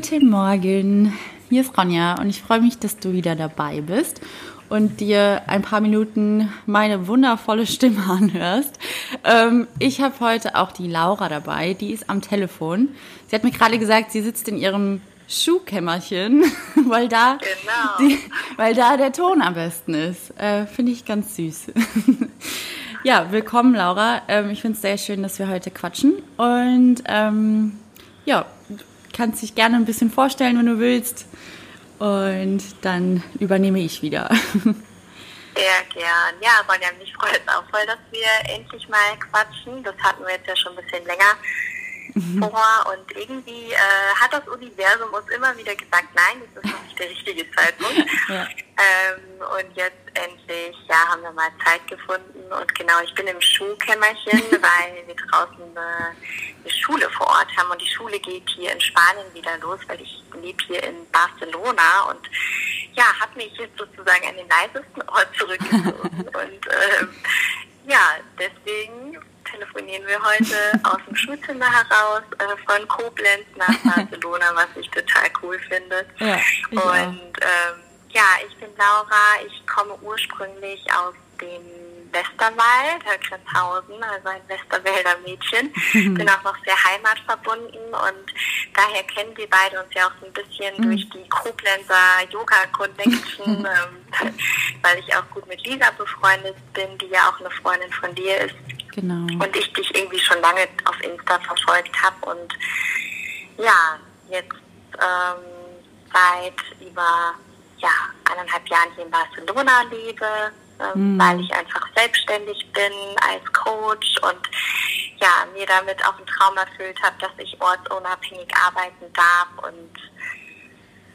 Guten Morgen, hier ist Ronja und ich freue mich, dass du wieder dabei bist und dir ein paar Minuten meine wundervolle Stimme anhörst. Ähm, ich habe heute auch die Laura dabei, die ist am Telefon. Sie hat mir gerade gesagt, sie sitzt in ihrem Schuhkämmerchen, weil da, Genau. die, weil da der Ton am besten ist. Äh, finde ich ganz süß. ja, willkommen, Laura. Ähm, ich finde es sehr schön, dass wir heute quatschen. Und ähm, ja, kannst dich gerne ein bisschen vorstellen, wenn du willst. Und dann übernehme ich wieder. Sehr gern. Ja, Ronja, mich freut es auch voll, dass wir endlich mal quatschen. Das hatten wir jetzt ja schon ein bisschen länger vor. Und irgendwie äh, hat das Universum uns immer wieder gesagt, nein, das ist noch nicht der richtige Zeitpunkt. Ja. Ähm, und jetzt endlich, ja, haben wir mal Zeit gefunden. Und genau, ich bin im Schuhkämmerchen, weil wir draußen eine, eine Schule vor Ort haben. Und die Schule geht hier in Spanien wieder los, weil ich lebe hier in Barcelona und ja, habe mich jetzt sozusagen an den leisesten Ort zurückgezogen. und ähm, ja, deswegen telefonieren wir heute aus dem Schulzimmer heraus äh, von Koblenz nach Barcelona, was ich total cool finde. Ja, und ähm, ja, ich bin Laura, ich komme ursprünglich aus dem Westerwald, Höcklenzhausen, also ein Westerwälder Mädchen. bin auch noch sehr heimatverbunden und daher kennen wir beide uns ja auch so ein bisschen durch die Koblenzer Yoga Connection, ähm, weil ich auch gut mit Lisa befreundet bin, die ja auch eine Freundin von dir ist Genau. und ich dich irgendwie schon lange auf Insta verfolgt habe und ja, jetzt ähm, seit über ja, eineinhalb Jahren hier in Barcelona lebe, ähm, weil ich einfach selbstständig bin als Coach und ja, mir damit auch einen Traum erfüllt habe, dass ich ortsunabhängig arbeiten darf und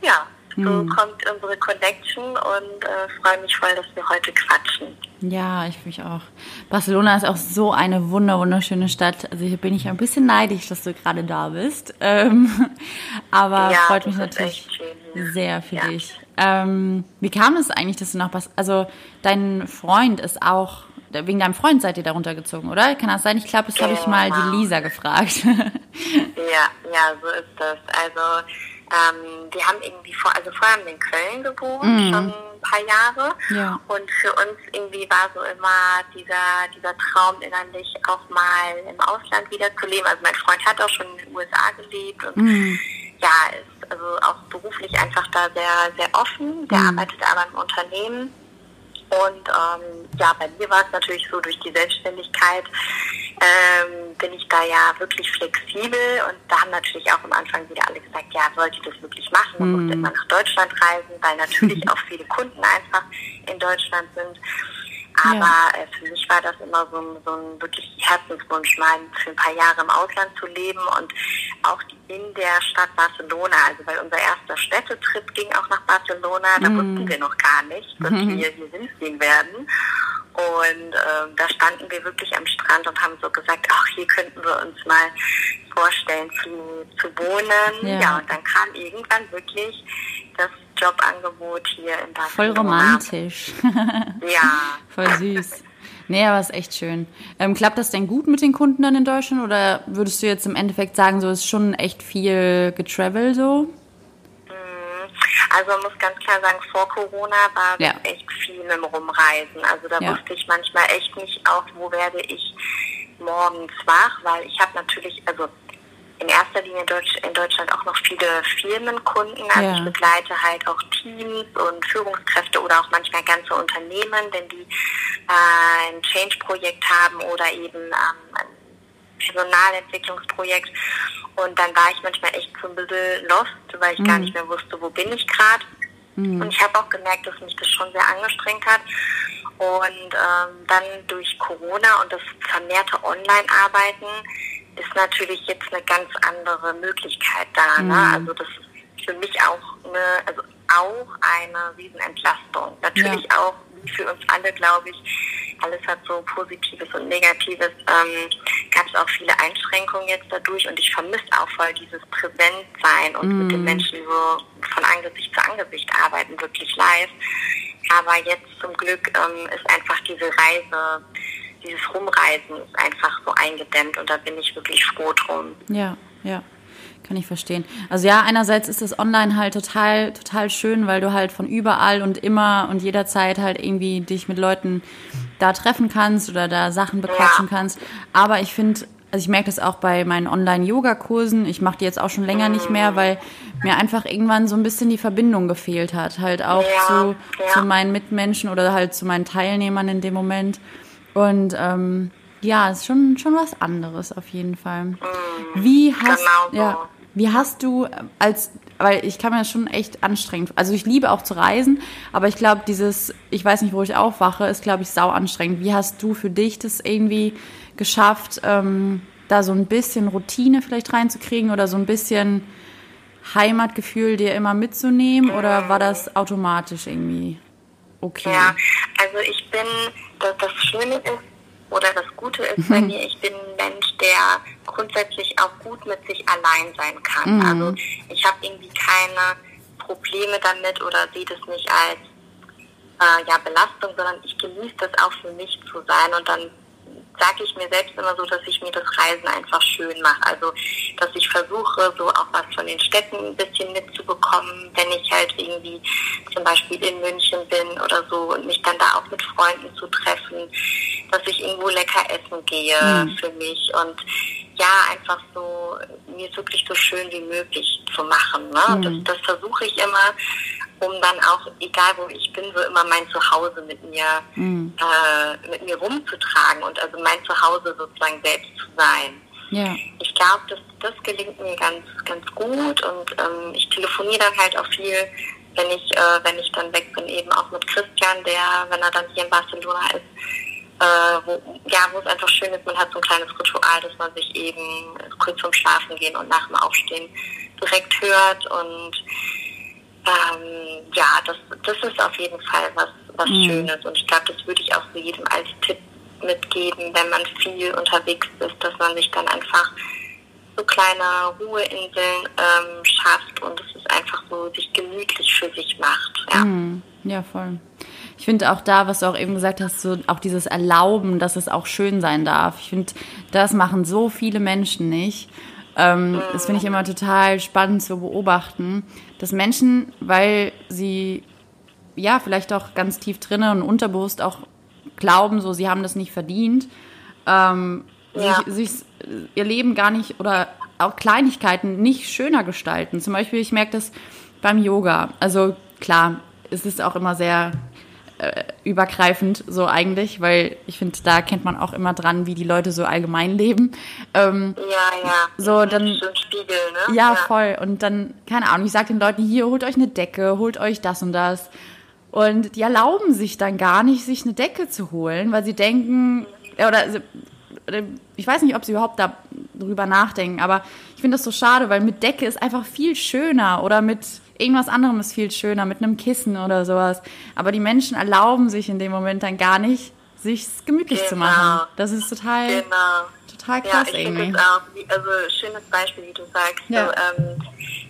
ja, so kommt unsere Connection und äh, freue mich voll, dass wir heute quatschen. Ja, ich mich auch. Barcelona ist auch so eine wunder wunderschöne Stadt. Also hier bin ich ein bisschen neidisch, dass du gerade da bist. Ähm, aber Ja, freut mich natürlich schön sehr für Ja. dich. Ähm, wie kam es eigentlich, dass du nach Bas Also dein Freund ist auch wegen deinem Freund seid ihr da runtergezogen, oder? Kann das sein? Ich glaube, das habe ich mal Genau. die Lisa gefragt. Ja, ja, so ist das. Also ähm, wir haben irgendwie vor, also vorher haben wir in Köln gewohnt, schon ein paar Jahre. Ja. Und für uns irgendwie war so immer dieser, dieser Traum innerlich auch mal im Ausland wieder zu leben. Also mein Freund hat auch schon in den USA gelebt und ja, ist also auch beruflich einfach da sehr, sehr offen. Der arbeitet aber im Unternehmen. Und ähm, ja, bei mir war es natürlich so, durch die Selbstständigkeit ähm, bin ich da ja wirklich flexibel und da haben natürlich auch am Anfang wieder alle gesagt, ja, sollte ich das wirklich machen? Man musste immer nach Deutschland reisen, weil natürlich auch viele Kunden einfach in Deutschland sind. Aber äh, für mich war das immer so ein, so ein wirklich Herzenswunsch, mal für ein paar Jahre im Ausland zu leben und auch in der Stadt Barcelona, also weil unser erster Städtetrip ging auch nach Barcelona, da wussten wir noch gar nicht, dass wir hier hinziehen werden. Und ähm, da standen wir wirklich am Strand und haben so gesagt, ach, hier könnten wir uns mal vorstellen zu, zu wohnen. Ja. Ja. und dann kam irgendwann wirklich das Jobangebot hier in Barcelona. Voll romantisch. Ja, Voll süß. Nee, aber ist echt schön. Ähm, klappt das denn gut mit den Kunden dann in Deutschland oder würdest du jetzt im Endeffekt sagen, so ist schon echt viel getravel so? Also man muss ganz klar sagen, vor Corona war Ja. echt viel im Rumreisen. Also da Ja. wusste ich manchmal echt nicht auch, wo werde ich morgens wach, weil ich habe natürlich, also in erster Linie in, Deutsch, in Deutschland auch noch viele Firmenkunden. Also Ja. ich begleite halt auch Teams und Führungskräfte oder auch manchmal ganze Unternehmen, wenn die äh, ein Change-Projekt haben oder eben ähm, ein Personalentwicklungsprojekt. Und dann war ich manchmal echt so ein bisschen lost, weil ich gar nicht mehr wusste, wo bin ich gerade. Und ich habe auch gemerkt, dass mich das schon sehr angestrengt hat. Und ähm, dann durch Corona und das vermehrte Online-Arbeiten ist natürlich jetzt eine ganz andere Möglichkeit da. Ne? Also das ist für mich auch eine, also auch eine Riesenentlastung. Natürlich auch wie für uns alle, glaube ich, alles hat so Positives und Negatives. Ähm, Gab es auch viele Einschränkungen jetzt dadurch und ich vermisse auch voll dieses Präsentsein und mit den Menschen so von Angesicht zu Angesicht arbeiten, wirklich live. Aber jetzt zum Glück ähm, ist einfach diese Reise, dieses Rumreisen ist einfach so eingedämmt und da bin ich wirklich froh drum. Ja, ja. Kann ich verstehen. Also ja, einerseits ist das online halt total, total schön, weil du halt von überall und immer und jederzeit halt irgendwie dich mit Leuten da treffen kannst oder da Sachen bequatschen ja. kannst. Aber ich finde, also ich merke das auch bei meinen Online-Yoga-Kursen. Ich mache die jetzt auch schon länger nicht mehr, weil mir einfach irgendwann so ein bisschen die Verbindung gefehlt hat. Halt auch ja, zu, ja. zu meinen Mitmenschen oder halt zu meinen Teilnehmern in dem Moment. Und ähm, ja, ist schon, schon was anderes auf jeden Fall. Mhm. Wie hast, genau so. ja, wie hast du als, weil ich kann mir das schon echt anstrengend, also ich liebe auch zu reisen, aber ich glaube, dieses, ich weiß nicht, wo ich aufwache, ist, glaube ich, sau anstrengend. Wie hast du für dich das irgendwie geschafft, ähm, da so ein bisschen Routine vielleicht reinzukriegen oder so ein bisschen Heimatgefühl dir immer mitzunehmen oder war das automatisch irgendwie okay? Ja, also ich bin, das, das Schöne ist, oder das Gute ist bei mir, ich bin ein Mensch, der grundsätzlich auch gut mit sich allein sein kann. Mhm. Also ich habe irgendwie keine Probleme damit oder sehe das nicht als äh, ja, Belastung, sondern ich genieße das auch für mich zu sein und dann sage ich mir selbst immer so, dass ich mir das Reisen einfach schön mache. Also, dass ich versuche, so auch was von den Städten ein bisschen mitzubekommen, wenn ich halt irgendwie zum Beispiel in München bin oder so und mich dann da auch mit Freunden zu treffen, dass ich irgendwo lecker essen gehe mhm. für mich und ja, einfach so, mir es wirklich so schön wie möglich zu machen. Ne? Mhm. Das, das versuche ich immer um dann auch, egal wo ich bin, so immer mein Zuhause mit mir, mhm. äh, mit mir rumzutragen und also mein Zuhause sozusagen selbst zu sein. Ja. Ich glaube, das, das gelingt mir ganz, ganz gut und ähm, ich telefoniere dann halt auch viel, wenn ich, äh, wenn ich dann weg bin, eben auch mit Christian, der, wenn er dann hier in Barcelona ist, äh, wo, ja, wo es einfach schön ist, man hat so ein kleines Ritual, dass man sich eben kurz vorm Schlafen gehen und nach dem Aufstehen direkt hört und ähm, ja, das, das ist auf jeden Fall was, was mhm. Schönes. Und ich glaube, das würde ich auch so jedem als Tipp mitgeben, wenn man viel unterwegs ist, dass man sich dann einfach so kleine Ruheinseln ähm, schafft und es ist einfach so sich gemütlich für sich macht. Ja, mhm. ja voll. Ich finde auch da, was du auch eben gesagt hast, so auch dieses Erlauben, dass es auch schön sein darf. Ich finde, das machen so viele Menschen nicht. Ähm, das finde ich immer total spannend zu beobachten, dass Menschen, weil sie ja vielleicht auch ganz tief drinnen und unterbewusst auch glauben, so sie haben das nicht verdient, ähm, ja. sich, sich ihr Leben gar nicht oder auch Kleinigkeiten nicht schöner gestalten. Zum Beispiel, ich merke das beim Yoga. Also klar, es ist auch immer sehr äh, übergreifend so eigentlich, weil ich finde, da kennt man auch immer dran, wie die Leute so allgemein leben. Ähm, ja, ja. So, dann, so Spiegel, ne? Ja, ja, voll. Und dann, keine Ahnung, ich sage den Leuten, hier, holt euch eine Decke, holt euch das und das. Und die erlauben sich dann gar nicht, sich eine Decke zu holen, weil sie denken, oder ich weiß nicht, ob sie überhaupt darüber nachdenken, aber ich finde das so schade, weil mit Decke ist einfach viel schöner oder mit irgendwas anderem ist viel schöner, mit einem Kissen oder sowas. Aber die Menschen erlauben sich in dem Moment dann gar nicht, sich gemütlich genau. zu machen. Das ist total, genau. total krass ja, ich irgendwie. Das auch, also schönes Beispiel, wie du sagst. Ja. So, ähm,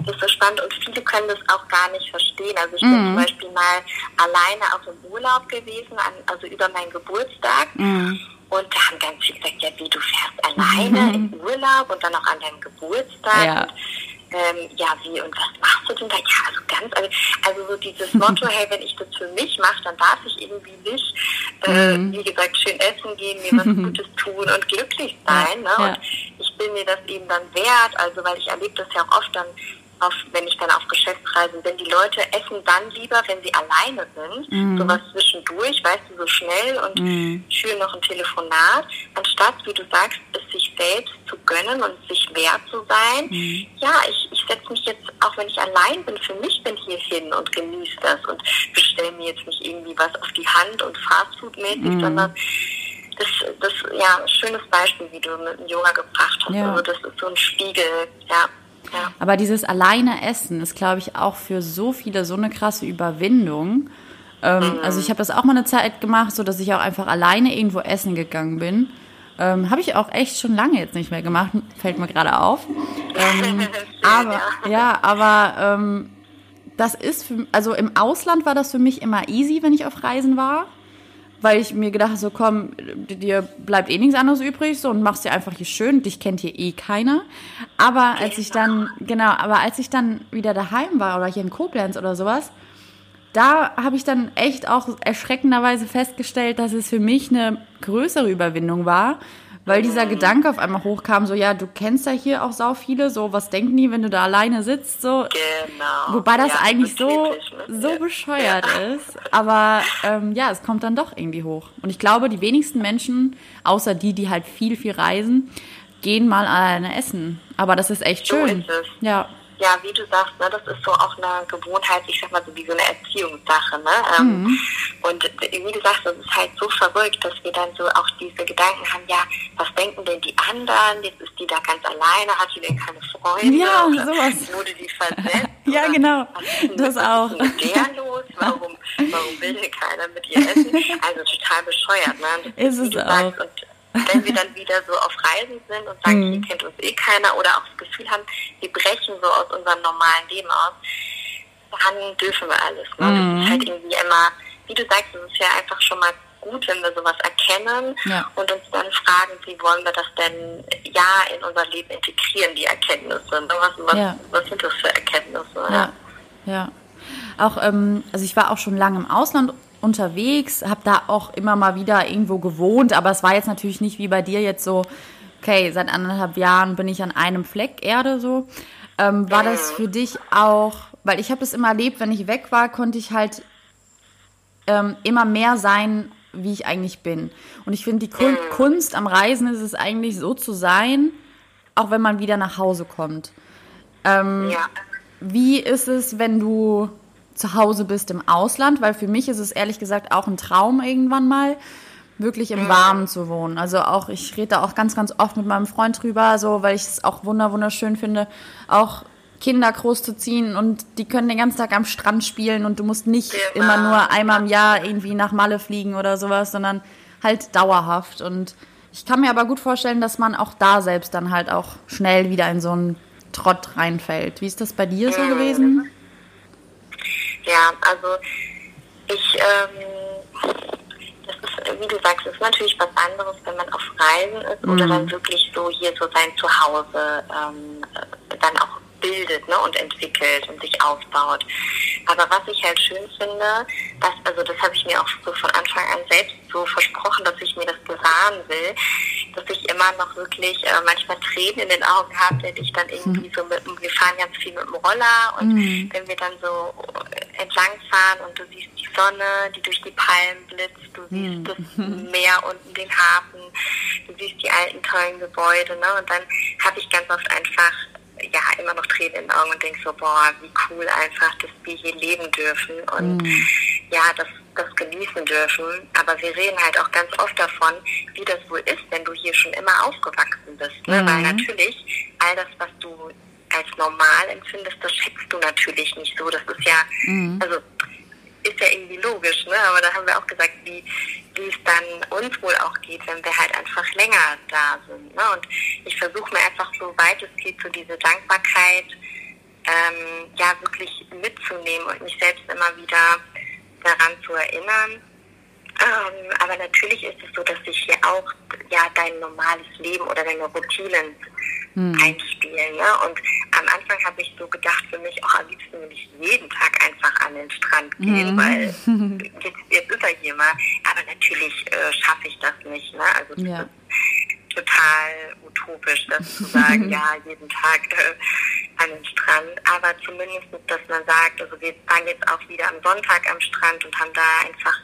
das ist so spannend und viele können das auch gar nicht verstehen. Also ich mhm. bin zum Beispiel mal alleine auf dem Urlaub gewesen, an, also über meinen Geburtstag. Mhm. Und da haben ganz viele gesagt, ja, wie du fährst alleine mhm. im Urlaub und dann auch an deinem Geburtstag. Ja. Und ähm, ja, wie und was machst du denn da? Ja, also ganz, also, also so dieses Motto, hey, wenn ich das für mich mache, dann darf ich irgendwie nicht, äh, mhm. wie gesagt, schön essen gehen, mir was Gutes tun und glücklich sein. Ne? Und ich bin mir das eben dann wert, also weil ich erlebe das ja auch oft dann auf, wenn ich dann auf Geschäftsreisen bin, die Leute essen dann lieber, wenn sie alleine sind, mm. sowas zwischendurch, weißt du, so schnell und mm. schön noch ein Telefonat, anstatt, wie du sagst, es sich selbst zu gönnen und sich wert zu sein. Mm. Ja, ich, ich setze mich jetzt, auch wenn ich allein bin, für mich bin hier hin und genieße das und bestelle mir jetzt nicht irgendwie was auf die Hand und Fastfood-mäßig, mm. sondern das, das, ja, schönes Beispiel, wie du mit dem Yoga gebracht hast. Ja. Also das ist so ein Spiegel, ja. Aber dieses alleine Essen ist, glaube ich, auch für so viele so eine krasse Überwindung. Ähm, mhm. Also ich habe das auch mal eine Zeit gemacht, so dass ich auch einfach alleine irgendwo essen gegangen bin. Ähm, habe ich auch echt schon lange jetzt nicht mehr gemacht, fällt mir gerade auf. Ähm, aber ja, aber ähm, das ist für, also im Ausland war das für mich immer easy, wenn ich auf Reisen war weil ich mir gedacht so komm, dir bleibt eh nichts anderes übrig so und machst dir einfach hier schön, dich kennt hier eh keiner. Aber als ich dann genau, aber als ich dann wieder daheim war oder hier in Koblenz oder sowas, da habe ich dann echt auch erschreckenderweise festgestellt, dass es für mich eine größere Überwindung war, weil dieser Gedanke auf einmal hochkam, so ja, du kennst ja hier auch sau viele, so was denken die, wenn du da alleine sitzt, so. Genau. Wobei das Ja, eigentlich so, so Ja. bescheuert ist. Aber ähm, ja, es kommt dann doch irgendwie hoch. Und ich glaube, die wenigsten Menschen, außer die, die halt viel, viel reisen, gehen mal alleine essen. Aber das ist echt So schön. ist es. Ja. Ja, wie du sagst, ne, das ist so auch eine Gewohnheit, ich sag mal so wie so eine Erziehungssache. Ne? Ähm, Mhm. Und wie du sagst, das ist halt so verrückt, dass wir dann so auch diese Gedanken haben, ja, was denken denn die anderen? Jetzt ist die da ganz alleine, hat die denn keine Freunde? Ja, Oder sowas. Wurde die versetzt? Ja, genau. Was ist Das was auch. ist denn mit der los? Warum, warum will denn keiner mit ihr essen? Also total bescheuert. Ne? Das Ist es wie du auch. sagst, und wenn wir dann wieder so auf Reisen sind und sagen, Mhm. hier kennt uns eh keiner oder auch das Gefühl haben, wir brechen so aus unserem normalen Leben aus, dann dürfen wir alles. Ne? Mhm. Das ist halt irgendwie immer, wie du sagst, es ist ja einfach schon mal gut, wenn wir sowas erkennen Ja. und uns dann fragen, wie wollen wir das denn ja in unser Leben integrieren, die Erkenntnisse. Ne? Was, was, Ja. was sind das für Erkenntnisse? Ja, ja. Auch, ähm, also ich war auch schon lange im Ausland unterwegs, habe da auch immer mal wieder irgendwo gewohnt, aber es war jetzt natürlich nicht wie bei dir jetzt so, okay, seit anderthalb Jahren bin ich an einem Fleck Erde so. Ähm, war das für dich auch, weil ich habe das immer erlebt, wenn ich weg war, konnte ich halt ähm, immer mehr sein, wie ich eigentlich bin. Und ich finde, die Kun Kunst am Reisen ist es eigentlich so zu sein, auch wenn man wieder nach Hause kommt. Ähm, Ja. Wie ist es, wenn du zu Hause bist im Ausland? Weil für mich ist es ehrlich gesagt auch ein Traum irgendwann mal, wirklich im Warmen zu wohnen. Also auch, ich rede da auch ganz, ganz oft mit meinem Freund drüber, so, weil ich es auch wunder, wunderschön finde, auch Kinder groß zu ziehen und die können den ganzen Tag am Strand spielen und du musst nicht Genau. immer nur einmal im Jahr irgendwie nach Malle fliegen oder sowas, sondern halt dauerhaft. Und ich kann mir aber gut vorstellen, dass man auch da selbst dann halt auch schnell wieder in so einen Trott reinfällt. Wie ist das bei dir so gewesen? Ja, also ich, ähm, das ist, wie du sagst, es ist natürlich was anderes, wenn man auf Reisen ist oder dann wirklich so hier so sein Zuhause ähm, äh, dann auch bildet ne, und entwickelt und sich aufbaut. Aber was ich halt schön finde, dass, also das habe ich mir auch so von Anfang an selbst so versprochen, dass ich mir das bewahren will, dass ich immer noch wirklich äh, manchmal Tränen in den Augen habe, wenn ich dann irgendwie so mit, dem- wir fahren ganz viel mit dem Roller und wenn wir dann so entlang fahren und du siehst die Sonne, die durch die Palmen blitzt, du siehst das Meer unten, den Hafen, du siehst die alten tollen Gebäude, ne? Und dann habe ich ganz oft einfach ja immer noch Tränen in den Augen und denk so, boah, wie cool einfach, dass wir hier leben dürfen und ja, das, das genießen dürfen. Aber wir reden halt auch ganz oft davon, wie das wohl ist, wenn du hier schon immer aufgewachsen bist. Ne? Weil natürlich all das, was du als normal empfindest, das schätzt du natürlich nicht so. Das ist ja, also ist ja irgendwie logisch, ne? Aber da haben wir auch gesagt, wie, es dann uns wohl auch geht, wenn wir halt einfach länger da sind. Ne? Und ich versuche mir einfach so weit es geht, so diese Dankbarkeit ähm, ja wirklich mitzunehmen und mich selbst immer wieder daran zu erinnern. Ähm, aber natürlich ist es so, dass sich hier auch ja dein normales Leben oder deine Routinen einspielen. Ne? Und am Anfang habe ich so gedacht, für mich auch am liebsten will ich jeden Tag einfach an den Strand gehen, weil jetzt, jetzt ist er hier mal. Aber natürlich äh, schaffe ich das nicht. Ne? Also das Ja. ist total utopisch, das zu sagen, ja, jeden Tag äh, an den Strand. Aber zumindest, dass man sagt, also wir waren jetzt auch wieder am Sonntag am Strand und haben da einfach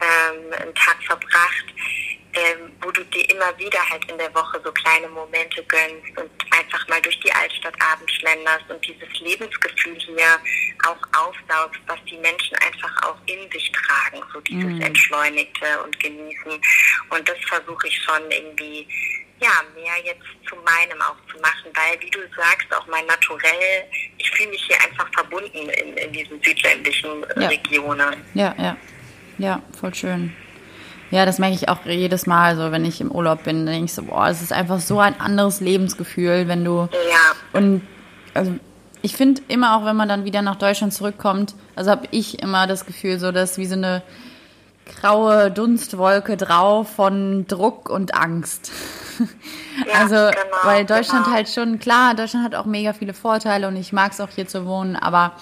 ähm, einen Tag verbracht, ähm, wo du dir immer wieder halt in der Woche so kleine Momente gönnst und einfach mal durch die Altstadt abends schlenderst und dieses Lebensgefühl hier auch aufsaugst, was die Menschen einfach auch in sich tragen, so dieses Entschleunigte und Genießen. Und das versuche ich schon irgendwie ja, mehr jetzt zu meinem auch zu machen, weil, wie du sagst, auch mein Naturell, ich fühle mich hier einfach verbunden in, in diesen südländischen Ja. Regionen. Ja, ja. Ja, voll schön. Ja, das merke ich auch jedes Mal so, wenn ich im Urlaub bin. Denke ich so, boah, es ist einfach so ein anderes Lebensgefühl, wenn du. Ja, Und also ich finde immer auch, wenn man dann wieder nach Deutschland zurückkommt, also habe ich immer das Gefühl, so dass wie so eine graue Dunstwolke drauf von Druck und Angst. Ja, also, genau, weil Deutschland genau. halt schon, klar, Deutschland hat auch mega viele Vorteile und ich mag es auch hier zu wohnen, aber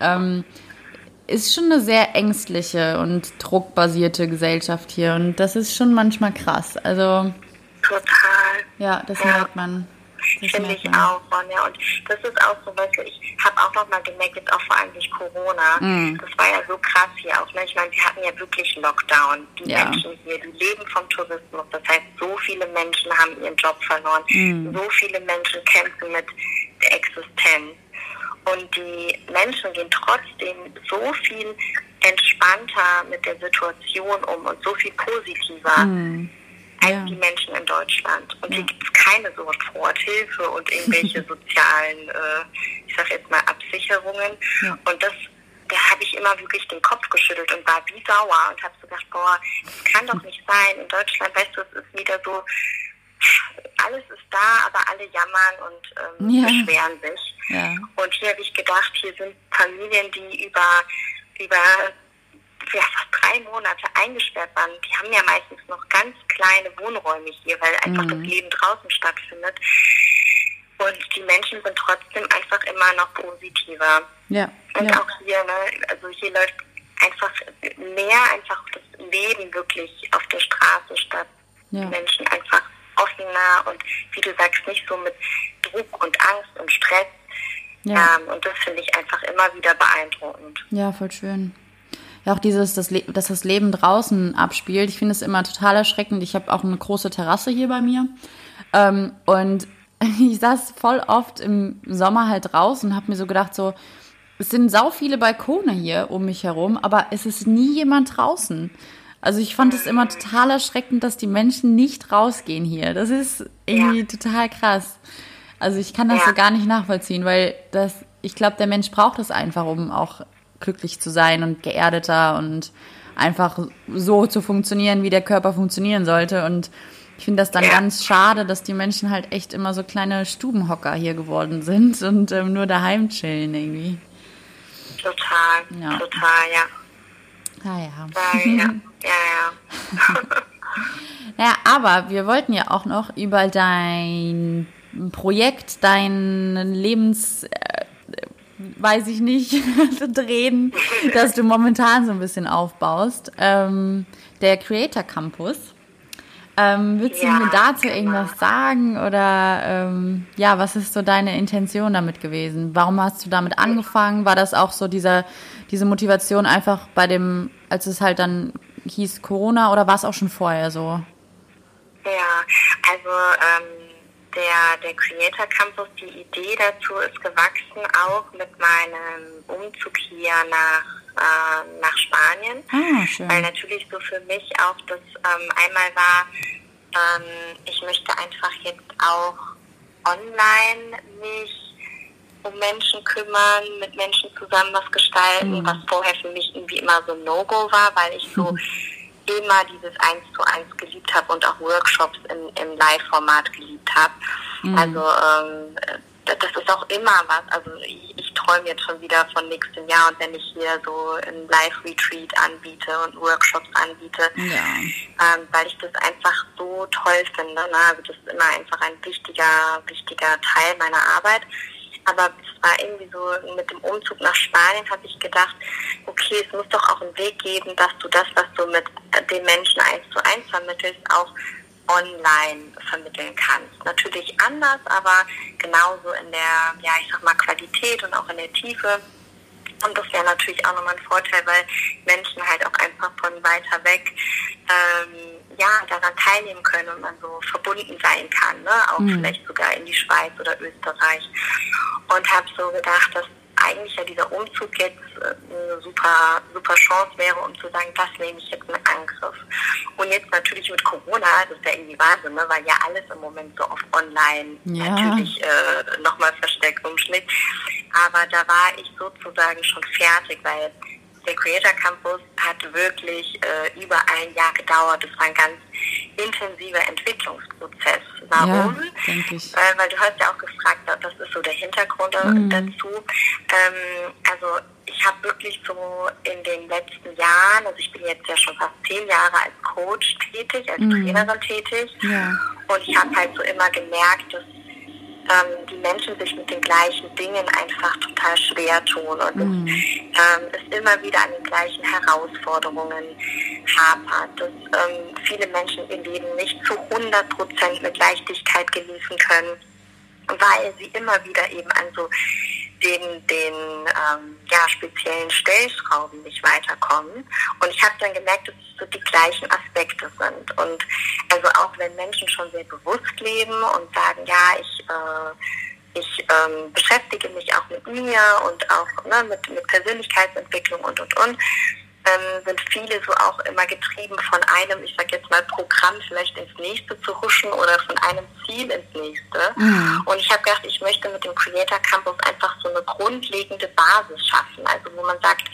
ähm, ist schon eine sehr ängstliche und druckbasierte Gesellschaft hier und das ist schon manchmal krass. Also, total. Ja, das ja. merkt man. Finde ich auch, Ronja. Und das ist auch so, weißt du, ich habe auch noch mal gemerkt, jetzt auch vor allem durch Corona, mm. das war ja so krass hier auch. Ne? Ich meine, wir hatten ja wirklich Lockdown. Die ja. Menschen hier, die leben vom Tourismus. Das heißt, so viele Menschen haben ihren Job verloren. Mm. So viele Menschen kämpfen mit der Existenz. Und die Menschen gehen trotzdem so viel entspannter mit der Situation um und so viel positiver. Mm als ja. die Menschen in Deutschland. Und ja. hier gibt es keine Soforthilfe und irgendwelche sozialen, äh, ich sag jetzt mal, Absicherungen. Ja. Und das, da habe ich immer wirklich den Kopf geschüttelt und war wie sauer und habe so gedacht, boah, das kann doch nicht sein. In Deutschland, weißt du, es ist wieder so, alles ist da, aber alle jammern und ähm, ja. beschweren sich. Ja. Und hier habe ich gedacht, hier sind Familien, die über, über ja, fast drei Monate eingesperrt waren, die haben ja meistens noch ganz kleine Wohnräume hier, weil einfach mhm. das Leben draußen stattfindet. Und die Menschen sind trotzdem einfach immer noch positiver. Ja. Und ja. auch hier, ne, also hier läuft einfach mehr einfach das Leben wirklich auf der Straße statt. Ja. Die Menschen einfach offener und wie du sagst, nicht so mit Druck und Angst und Stress. Ja. Ähm, und das finde ich einfach immer wieder beeindruckend. Ja, voll schön ja auch dieses, das dass das Leben draußen abspielt. Ich finde es immer total erschreckend. Ich habe auch eine große Terrasse hier bei mir. Ähm, und ich saß voll oft im Sommer halt draußen und habe mir so gedacht, so, es sind sau viele Balkone hier um mich herum, aber es ist nie jemand draußen. Also ich fand es immer total erschreckend, dass die Menschen nicht rausgehen hier. Das ist irgendwie ja. total krass. Also ich kann das ja. so gar nicht nachvollziehen, weil das, ich glaube, der Mensch braucht es einfach, um auch glücklich zu sein und geerdeter und einfach so zu funktionieren, wie der Körper funktionieren sollte. Und ich finde das dann ja. ganz schade, dass die Menschen halt echt immer so kleine Stubenhocker hier geworden sind und ähm, nur daheim chillen irgendwie. Total, ja. total, ja. Ah, ja. Ja, ja, ja. ja. naja, aber wir wollten ja auch noch über dein Projekt, dein Lebens, äh, weiß ich nicht, drehen, dass du momentan so ein bisschen aufbaust. Ähm, der Creator Campus. Ähm, willst du ja, mir dazu irgendwas sagen oder ähm, ja, was ist so deine Intention damit gewesen? Warum hast du damit angefangen? War das auch so dieser, diese Motivation einfach bei dem, als es halt dann hieß Corona oder war es auch schon vorher so? Ja, also ähm, der, der Creator Campus, die Idee dazu ist gewachsen, auch mit meinem Umzug hier nach, äh, nach Spanien. Ah, schön. Weil natürlich so für mich auch das ähm, einmal war, ähm, ich möchte einfach jetzt auch online mich um Menschen kümmern, mit Menschen zusammen was gestalten, mhm. was vorher für mich irgendwie immer so ein No-Go war, weil ich so mhm immer dieses Eins zu eins geliebt habe und auch Workshops im, im Live-Format geliebt habe. Mhm. Also ähm, das ist auch immer was. Also ich, ich träume jetzt schon wieder von nächstem Jahr und wenn ich hier so ein Live-Retreat anbiete und Workshops anbiete, ja. ähm, weil ich das einfach so toll finde. Ne? Also das ist immer einfach ein wichtiger, wichtiger Teil meiner Arbeit. Aber es war irgendwie so, mit dem Umzug nach Spanien habe ich gedacht, okay, es muss doch auch einen Weg geben, dass du das, was du mit den Menschen eins zu eins vermittelst, auch online vermitteln kannst. Natürlich anders, aber genauso in der, ja, ich sag mal, Qualität und auch in der Tiefe. Und das wäre natürlich auch nochmal ein Vorteil, weil Menschen halt auch einfach von weiter weg ähm, ja, daran teilnehmen können und man so verbunden sein kann, ne? auch mhm. vielleicht sogar in die Schweiz oder Österreich. Und habe so gedacht, dass eigentlich ja dieser Umzug jetzt äh, eine super, super Chance wäre, um zu sagen, das nehme ich jetzt in Angriff. Und jetzt natürlich mit Corona, das ist ja irgendwie Wahnsinn, ne? weil ja alles im Moment so auf online ja. natürlich äh, nochmal verstärkt umschlägt. Aber da war ich sozusagen schon fertig, weil der Creator Campus hat wirklich äh, über ein Jahr gedauert. Das war ein ganz intensiver Entwicklungsprozess. Warum? Ja, äh, weil du hast ja auch gefragt, was ist so der Hintergrund mhm. dazu. Ähm, also ich habe wirklich so in den letzten Jahren, also ich bin jetzt ja schon fast zehn Jahre als Coach tätig, als mhm. Trainerin tätig. Ja. Und ich habe halt so immer gemerkt, dass ähm, Menschen sich mit den gleichen Dingen einfach total schwer tun und mhm. ähm, es immer wieder an den gleichen Herausforderungen hapert, dass ähm, viele Menschen ihr Leben nicht zu 100 Prozent mit Leichtigkeit genießen können, weil sie immer wieder eben an so den, den ähm, ja, speziellen Stellschrauben nicht weiterkommen. Und ich habe dann gemerkt, dass es so die gleichen Aspekte sind. Und also auch wenn Menschen schon sehr bewusst leben und sagen, ja, ich, äh, ich ähm, beschäftige mich auch mit mir und auch ne, mit, mit Persönlichkeitsentwicklung und, und, und, ähm, sind viele so auch immer getrieben von einem, ich sag jetzt mal, Programm vielleicht ins nächste zu huschen oder von einem Ziel ins nächste. Mhm. Und ich habe gedacht, ich möchte mit dem Creator Campus einfach so eine grundlegende Basis schaffen. Also wo man sagt,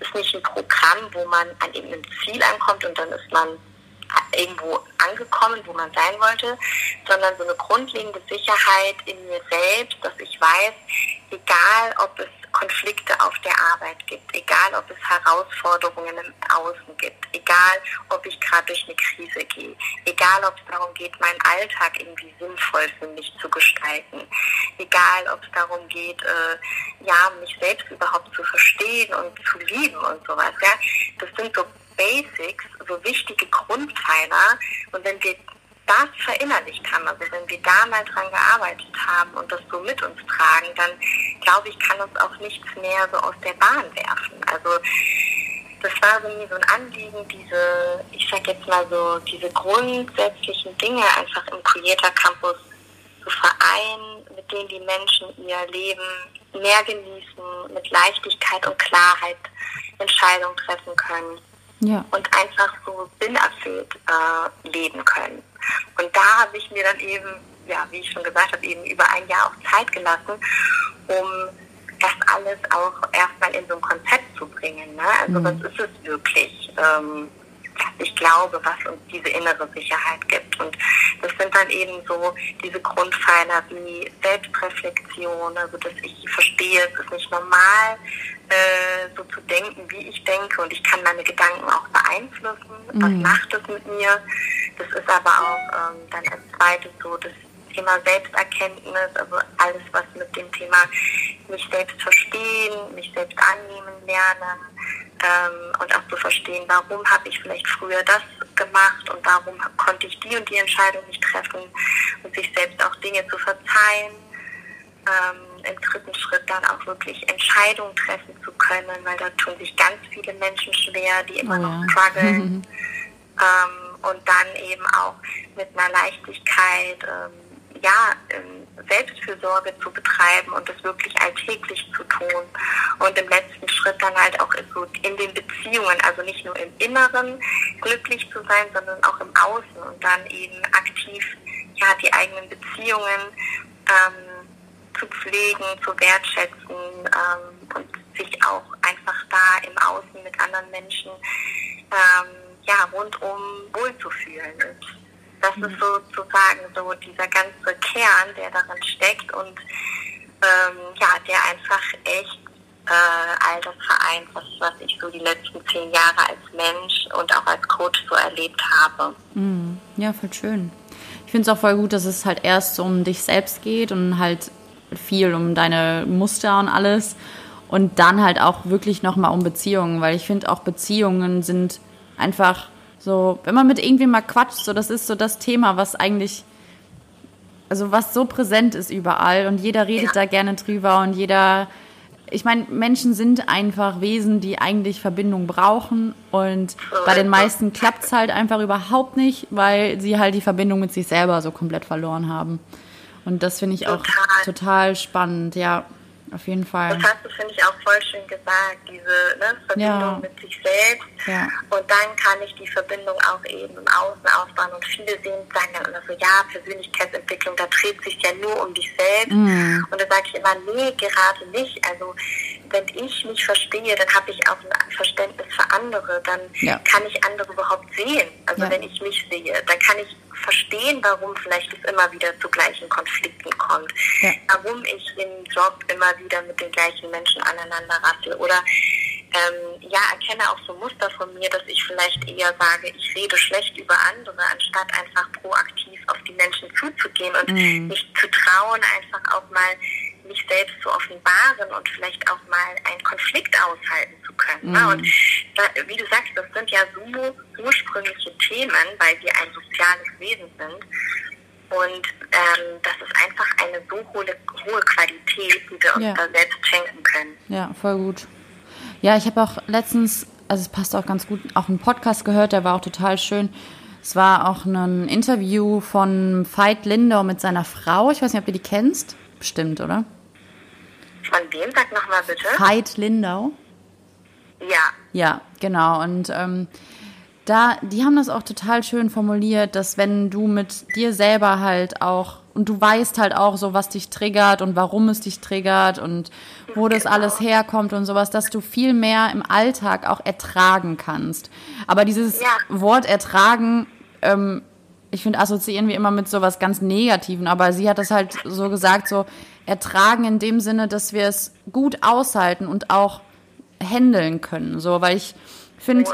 es ist nicht ein Programm, wo man an irgendeinem Ziel ankommt und dann ist man irgendwo angekommen, wo man sein wollte, sondern so eine grundlegende Sicherheit in mir selbst, dass ich weiß, egal ob es Konflikte auf der Arbeit gibt, egal ob es Herausforderungen im Außen gibt, egal ob ich gerade durch eine Krise gehe, egal ob es darum geht, meinen Alltag irgendwie sinnvoll für mich zu gestalten, egal ob es darum geht, äh, ja, mich selbst überhaupt zu verstehen und zu lieben und sowas. Ja, das sind so Basics, so wichtige Grundpfeiler. Und wenn wir das verinnerlicht haben, also wenn wir da mal dran gearbeitet haben und das so mit uns tragen, dann glaube ich, kann uns auch nichts mehr so aus der Bahn werfen. Also das war so mir so ein Anliegen, diese, ich sag jetzt mal so, diese grundsätzlichen Dinge einfach im Creator Campus zu vereinen, mit denen die Menschen ihr Leben mehr genießen, mit Leichtigkeit und Klarheit Entscheidungen treffen können ja. und einfach so sinnerfüllt äh, leben können. Und da habe ich mir dann eben, ja, wie ich schon gesagt habe, eben über ein Jahr auch Zeit gelassen, um das alles auch erstmal in so ein Konzept zu bringen. Ne? Also mhm. was ist es wirklich? Ähm, ich glaube, was uns diese innere Sicherheit gibt. Und das sind dann eben so diese Grundpfeiler wie Selbstreflexion, also dass ich verstehe, es ist nicht normal, äh, so zu denken, wie ich denke und ich kann meine Gedanken auch beeinflussen. Mhm. Was macht es mit mir? Das ist aber auch ähm, dann als zweites so das Thema Selbsterkenntnis, also alles, was mit dem Thema mich selbst verstehen, mich selbst annehmen lernen, ähm, und auch zu verstehen, warum habe ich vielleicht früher das gemacht und warum konnte ich die und die Entscheidung nicht treffen und sich selbst auch Dinge zu verzeihen. Ähm, Im dritten Schritt dann auch wirklich Entscheidungen treffen zu können, weil da tun sich ganz viele Menschen schwer, die immer oh, noch strugglen. ähm, und dann eben auch mit einer Leichtigkeit, ähm, ja, ähm, Selbstfürsorge zu betreiben und das wirklich alltäglich zu tun. Und im letzten Schritt dann halt auch in den Beziehungen, also nicht nur im Inneren glücklich zu sein, sondern auch im Außen und dann eben aktiv ja, die eigenen Beziehungen ähm, zu pflegen, zu wertschätzen ähm, und sich auch einfach da im Außen mit anderen Menschen ähm, ja, rundum wohlzufühlen. Und das ist mhm. sozusagen so dieser ganze Kern, der darin steckt und ähm, ja, der einfach echt äh, all das vereint, was, was ich so die letzten zehn Jahre als Mensch und auch als Coach so erlebt habe. Mhm. Ja, voll schön. Ich finde es auch voll gut, dass es halt erst um dich selbst geht und halt viel um deine Muster und alles und dann halt auch wirklich nochmal um Beziehungen, weil ich finde auch Beziehungen sind einfach so, wenn man mit irgendwem mal quatscht, so das ist so das Thema, was eigentlich, also was so präsent ist überall und jeder redet ja. da gerne drüber und jeder, ich meine, Menschen sind einfach Wesen, die eigentlich Verbindung brauchen und bei den meisten klappt es halt einfach überhaupt nicht, weil sie halt die Verbindung mit sich selber so komplett verloren haben. Und das finde ich auch total. total spannend, ja. Auf jeden Fall. Das hast du, finde ich, auch voll schön gesagt, diese ne, Verbindung ja. mit sich selbst. Ja. Und dann kann ich die Verbindung auch eben im Außen aufbauen. Und viele sehen, sagen dann immer so, ja, Persönlichkeitsentwicklung, da dreht sich ja nur um dich selbst. Mhm. Und da sage ich immer, nee, gerade nicht. Also wenn ich mich verstehe, dann habe ich auch ein Verständnis für andere. Dann ja. kann ich andere überhaupt sehen. Also wenn ich mich sehe, dann kann ich verstehen, warum vielleicht es immer wieder zu gleichen Konflikten kommt, ja. warum ich im Job immer wieder mit den gleichen Menschen aneinander rassel oder ähm, ja, erkenne auch so Muster von mir, dass ich vielleicht eher sage, ich rede schlecht über andere, anstatt einfach proaktiv auf die Menschen zuzugehen und mhm. mich zu trauen, einfach auch mal mich selbst zu offenbaren und vielleicht auch mal einen Konflikt aushalten zu können. Ne? Mhm. Und da, wie du sagst, das sind ja so ursprüngliche Themen, weil wir ein soziales Wesen sind. Und ähm, das ist einfach eine so hohe, hohe Qualität, die wir uns ja. da selbst schenken können. Ja, voll gut. Ja, ich habe auch letztens, also es passt auch ganz gut, auch einen Podcast gehört, der war auch total schön. Es war auch ein Interview von Veit Lindau mit seiner Frau. Ich weiß nicht, ob du die kennst. Bestimmt, oder? Von wem? Sag nochmal bitte. Veit Lindau. Ja. Ja, genau. Und ähm, da, die haben das auch total schön formuliert, dass wenn du mit dir selber halt auch und du weißt halt auch so, was dich triggert und warum es dich triggert und wo das alles herkommt und sowas, dass du viel mehr im Alltag auch ertragen kannst. Aber dieses ja. Wort ertragen, ähm, ich finde, assoziieren wir immer mit sowas ganz Negativen, aber sie hat das halt so gesagt, so ertragen in dem Sinne, dass wir es gut aushalten und auch handeln können. So, weil ich finde,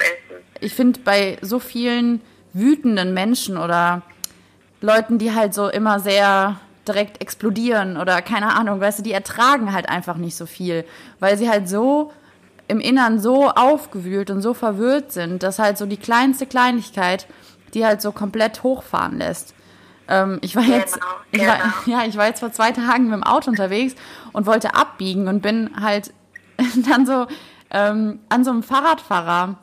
ich finde bei so vielen wütenden Menschen oder Leuten, die halt so immer sehr direkt explodieren oder keine Ahnung, weißt du, die ertragen halt einfach nicht so viel, weil sie halt so im Innern so aufgewühlt und so verwirrt sind, dass halt so die kleinste Kleinigkeit die halt so komplett hochfahren lässt. Ähm, ich war jetzt, genau, ich genau. War, ja, ich war jetzt vor zwei Tagen mit dem Auto unterwegs und wollte abbiegen und bin halt dann so ähm, an so einem Fahrradfahrer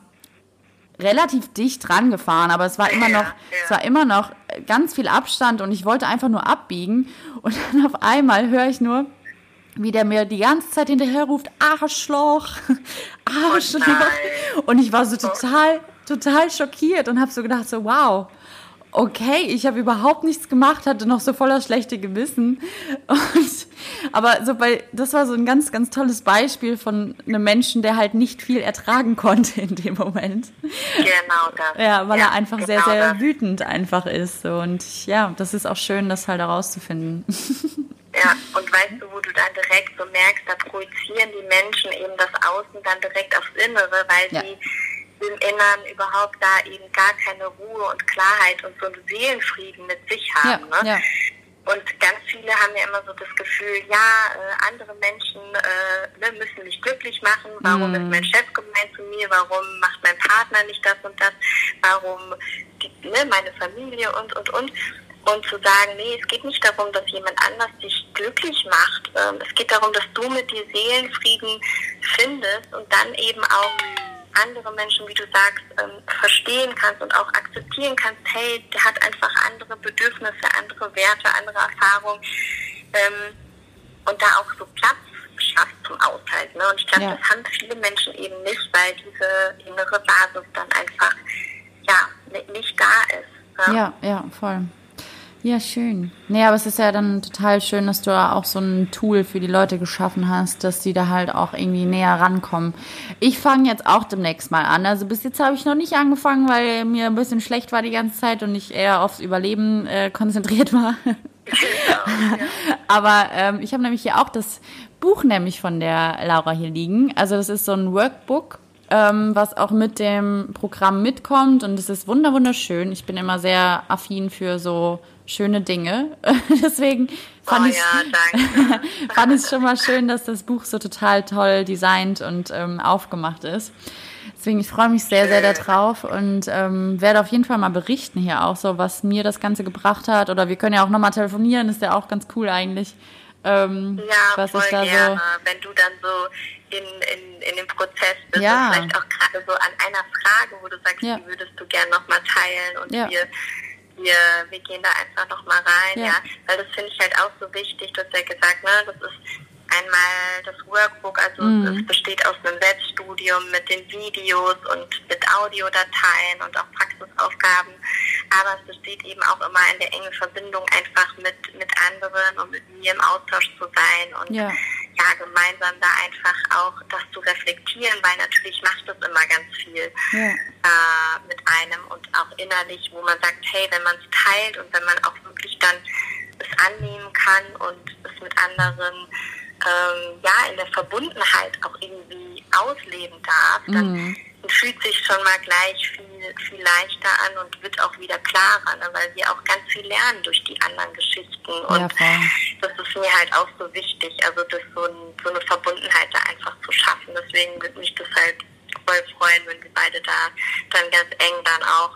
relativ dicht dran gefahren, aber es war immer noch, ja. es war immer noch ganz viel Abstand und ich wollte einfach nur abbiegen und dann auf einmal höre ich nur, wie der mir die ganze Zeit hinterher ruft, Arschloch, Arschloch. Oh und ich war so total, total schockiert und habe so gedacht, so wow, okay, ich habe überhaupt nichts gemacht, hatte noch so voller schlechte Gewissen. Und, aber so bei, das war so ein ganz, ganz tolles Beispiel von einem Menschen, der halt nicht viel ertragen konnte in dem Moment. Genau das. Ja, weil ja, er einfach genau sehr, sehr das. wütend einfach ist. Und ja, das ist auch schön, das halt herauszufinden. Ja, und weißt du, wo du dann direkt so merkst, da projizieren die Menschen eben das Außen dann direkt aufs Innere, weil ja. sie im Innern überhaupt da eben gar keine Ruhe und Klarheit und so einen Seelenfrieden mit sich haben. Ja, ne? ja. Und ganz viele haben ja immer so das Gefühl, ja, äh, andere Menschen äh, ne, müssen mich glücklich machen. Warum mm. ist mein Chef gemein zu mir? Warum macht mein Partner nicht das und das? Warum die, ne, meine Familie und, und, und. Und zu sagen, nee, es geht nicht darum, dass jemand anders dich glücklich macht. Ähm, es geht darum, dass du mit dir Seelenfrieden findest und dann eben auch andere Menschen, wie du sagst, ähm, verstehen kannst und auch akzeptieren kannst, hey, der hat einfach andere Bedürfnisse, andere Werte, andere Erfahrungen ähm, und da auch so Platz schafft zum Aushalten. Ne? Und ich glaube, ja. das haben viele Menschen eben nicht, weil diese innere Basis dann einfach ja nicht da ist. Ne? Ja, ja, voll. Ja, schön. Nee, aber es ist ja dann total schön, dass du auch so ein Tool für die Leute geschaffen hast, dass die da halt auch irgendwie näher rankommen. Ich fange jetzt auch demnächst mal an. Also bis jetzt habe ich noch nicht angefangen, weil mir ein bisschen schlecht war die ganze Zeit und ich eher aufs Überleben äh, konzentriert war. Aber ähm, ich habe nämlich hier auch das Buch nämlich von der Laura hier liegen. Also das ist so ein Workbook ähm, was auch mit dem Programm mitkommt. Und es ist wunderschön. Ich bin immer sehr affin für so schöne Dinge. Deswegen fand oh, ich ja, fand ich schon mal schön, dass das Buch so total toll designt und ähm, aufgemacht ist. Deswegen, ich freue mich sehr, sehr darauf und ähm, werde auf jeden Fall mal berichten hier auch so, was mir das Ganze gebracht hat. Oder wir können ja auch nochmal telefonieren, ist ja auch ganz cool eigentlich. Ähm, ja, was voll ich da gerne, so wenn du dann so in, in, in dem Prozess bist ja. und vielleicht auch gerade so an einer Frage, wo du sagst, ja. die würdest du gerne nochmal teilen und ja. wir wir, wir gehen da einfach nochmal rein, ja. ja. Weil das finde ich halt auch so wichtig. Du hast ja gesagt, ne, das ist einmal das Workbook, also mhm. es besteht aus einem Selbststudium mit den Videos und mit Audiodateien und auch Praxisaufgaben. Aber es besteht eben auch immer in der engen Verbindung einfach mit, mit anderen und mit mir im Austausch zu sein und ja. Ja, gemeinsam da einfach auch das zu reflektieren, weil natürlich macht das immer ganz viel ja. äh, mit einem und auch innerlich, wo man sagt, hey, wenn man es teilt und wenn man auch wirklich dann es annehmen kann und es mit anderen ähm, ja in der Verbundenheit auch irgendwie ausleben darf, dann mhm. fühlt sich schon mal gleich viel, viel leichter an und wird auch wieder klarer, ne, weil wir auch ganz viel lernen durch die anderen Geschichten. Und ja, das ist mir halt auch so wichtig, also das so, ein, so eine Verbundenheit da einfach zu schaffen. Deswegen würde mich das halt voll freuen, wenn wir beide da dann ganz eng dann auch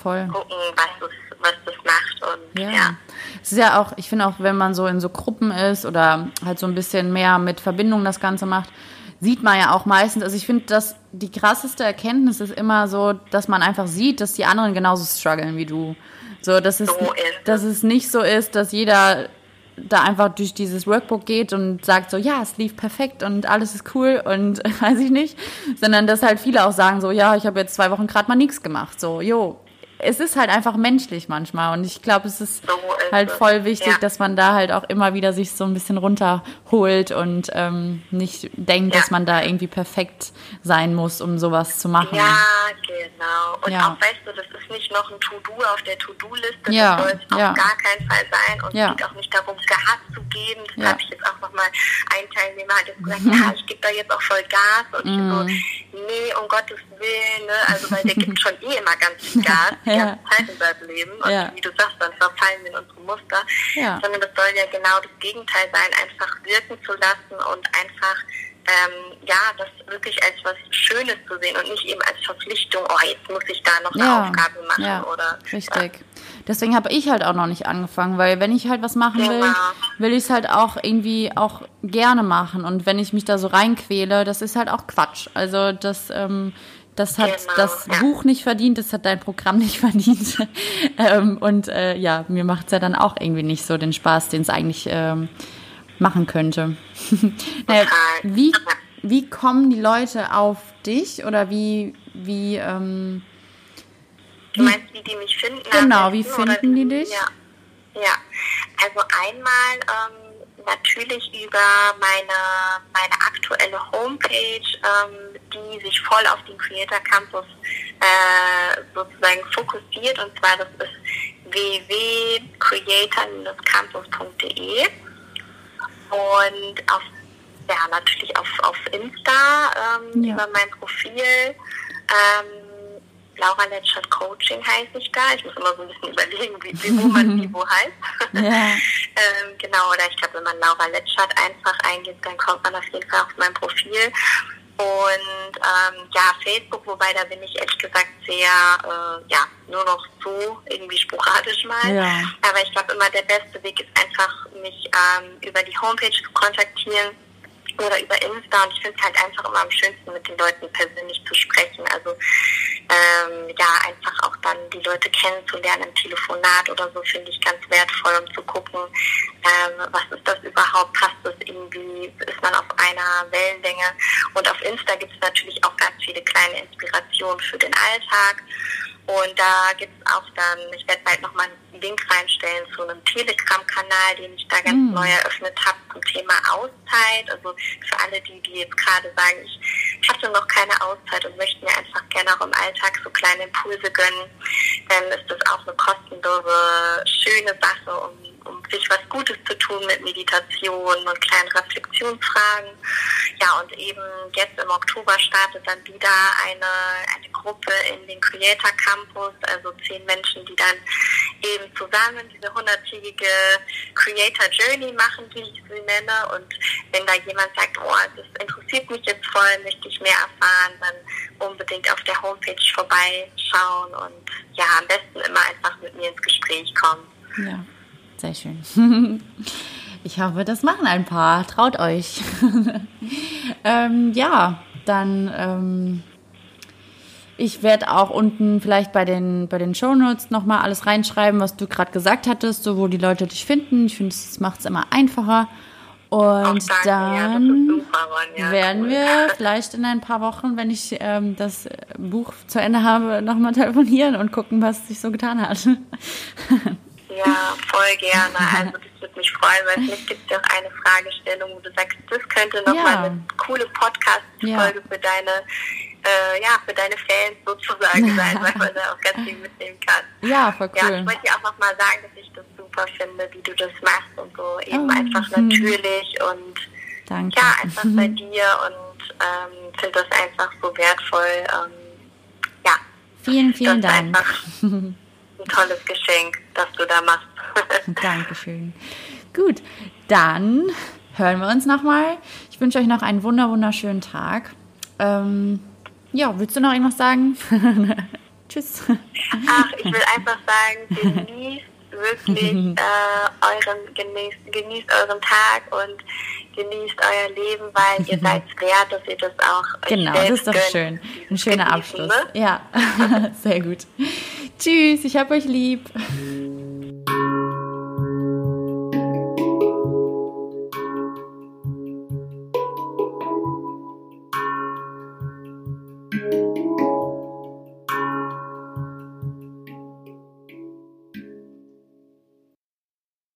voll. gucken, was es was das macht. Und ja. ja. Es ist ja auch, ich finde auch, wenn man so in so Gruppen ist oder halt so ein bisschen mehr mit Verbindung das Ganze macht, sieht man ja auch meistens, also ich finde, dass die krasseste Erkenntnis ist immer so, dass man einfach sieht, dass die anderen genauso strugglen wie du. So, dass es, so dass es nicht so ist, dass jeder da einfach durch dieses Workbook geht und sagt so, ja, es lief perfekt und alles ist cool und weiß ich nicht, sondern dass halt viele auch sagen so, ja, ich habe jetzt zwei Wochen gerade mal nichts gemacht, so, jo, es ist halt einfach menschlich manchmal und ich glaube, es ist, so ist halt voll wichtig, ja. dass man da halt auch immer wieder sich so ein bisschen runterholt und ähm, nicht denkt, ja. dass man da irgendwie perfekt sein muss, um sowas zu machen. Ja, genau. Und ja. auch, weißt du, das ist nicht noch ein To-Do auf der To-Do-Liste, ja. das soll es auf gar keinen Fall sein und es geht auch nicht darum, Gas zu geben. Das habe ich jetzt auch nochmal, ein Teilnehmer hat jetzt gesagt, ja, ich gebe da jetzt auch voll Gas und ich so, mhm. nee, um Gottes Willen, ne? also weil der gibt schon eh immer ganz viel Gas die ja. ganze Zeit in seinem Leben. Und ja. wie du sagst, dann verfallen wir in unsere Muster. Ja. Sondern das soll ja genau das Gegenteil sein, einfach wirken zu lassen und einfach ähm, ja, das wirklich als was Schönes zu sehen und nicht eben als Verpflichtung, oh, jetzt muss ich da noch eine ja, Aufgabe machen ja, oder. Richtig. Ja. Deswegen habe ich halt auch noch nicht angefangen, weil wenn ich halt was machen will, genau. will ich es halt auch irgendwie auch gerne machen. Und wenn ich mich da so reinquäle, das ist halt auch Quatsch. Also das ähm, das hat genau, das ja. Buch nicht verdient, das hat dein Programm nicht verdient. ähm, und äh, ja, mir macht es ja dann auch irgendwie nicht so den Spaß, den es eigentlich ähm, machen könnte. naja, wie, wie kommen die Leute auf dich oder wie, wie, ähm, Du meinst, wie die mich finden? Genau, wie finden die dich? Ja, ja. also einmal ähm, natürlich über meine, meine aktuelle Homepage, ähm, die sich voll auf den Creator Campus äh, sozusagen fokussiert. Und zwar das ist www.creator-campus.de und auf, ja, natürlich auf, auf Insta ähm, ja. über mein Profil. Ähm, Laura Letschert Coaching heiße ich da. Ich muss immer so ein bisschen überlegen, wie, wie wo man wie wo heißt. Ähm, genau, oder ich glaube, wenn man Laura Letschert einfach eingibt, dann kommt man auf jeden Fall auf mein Profil. Und ähm, ja, Facebook, wobei da bin ich ehrlich gesagt sehr, äh, ja, nur noch so irgendwie sporadisch mal. Ja. Aber ich glaube immer der beste Weg ist einfach, mich ähm, über die Homepage zu kontaktieren oder über Insta und ich finde es halt einfach immer am schönsten, mit den Leuten persönlich zu sprechen. Also ähm, ja, einfach auch dann die Leute kennenzulernen im Telefonat oder so, finde ich ganz wertvoll, um zu gucken, ähm, was ist das überhaupt, passt das irgendwie, ist man auf einer Wellenlänge. Und auf Insta gibt es natürlich auch ganz viele kleine Inspirationen für den Alltag. Und da gibt es auch dann, ich werde bald nochmal einen Link reinstellen zu einem Telegram-Kanal, den ich da ganz mm. neu eröffnet habe zum Thema Auszeit. Also für alle, die, die jetzt gerade sagen, ich hatte noch keine Auszeit und möchte mir einfach gerne auch im Alltag so kleine Impulse gönnen, dann ist das auch eine kostenlose, schöne Sache, um um sich was Gutes zu tun mit Meditation und kleinen Reflexionsfragen. Ja, und eben jetzt im Oktober startet dann wieder eine, eine Gruppe in den Creator Campus, also zehn Menschen, die dann eben zusammen diese hunderttägige Creator Journey machen, wie ich sie nenne. Und wenn da jemand sagt, oh, das interessiert mich jetzt voll, möchte ich mehr erfahren, dann unbedingt auf der Homepage vorbeischauen und ja, am besten immer einfach mit mir ins Gespräch kommen. Ja. Sehr schön. Ich hoffe, das machen ein paar. Traut euch. ähm, ja, dann ähm, ich werde auch unten vielleicht bei den, bei den Shownotes nochmal alles reinschreiben, was du gerade gesagt hattest, so wo die Leute dich finden. Ich finde, es macht es immer einfacher. Und dann ja, werden cool. wir vielleicht in ein paar Wochen, wenn ich ähm, das Buch zu Ende habe, nochmal telefonieren und gucken, was sich so getan hat. Ja, voll gerne. Also das wird mich freuen, weil vielleicht gibt es auch eine Fragestellung, wo du sagst, das könnte nochmal ja. eine coole Podcast-Folge ja. für deine äh, ja, für deine Fans sozusagen sein, weil man da auch ganz viel mitnehmen kann. Ja, voll cool. Ja, ich wollte dir auch nochmal sagen, dass ich das super finde, wie du das machst und so eben oh. einfach natürlich und Danke. ja, einfach bei dir und ähm, finde das einfach so wertvoll. Ähm, ja. Vielen, vielen Dank. ein tolles Geschenk, das du da machst. Dankeschön. Gut, dann hören wir uns nochmal. Ich wünsche euch noch einen wunder wunderschönen Tag. Ähm, ja, willst du noch irgendwas sagen? Tschüss. Ach, ich will einfach sagen, genießt wirklich äh, euren, genießt, genießt euren Tag und genießt euer Leben, weil ihr seid wert, dass ihr das auch Genau, das ist doch schön. Ein schöner Abschluss. Ne? Ja, sehr gut. Tschüss, ich hab euch lieb.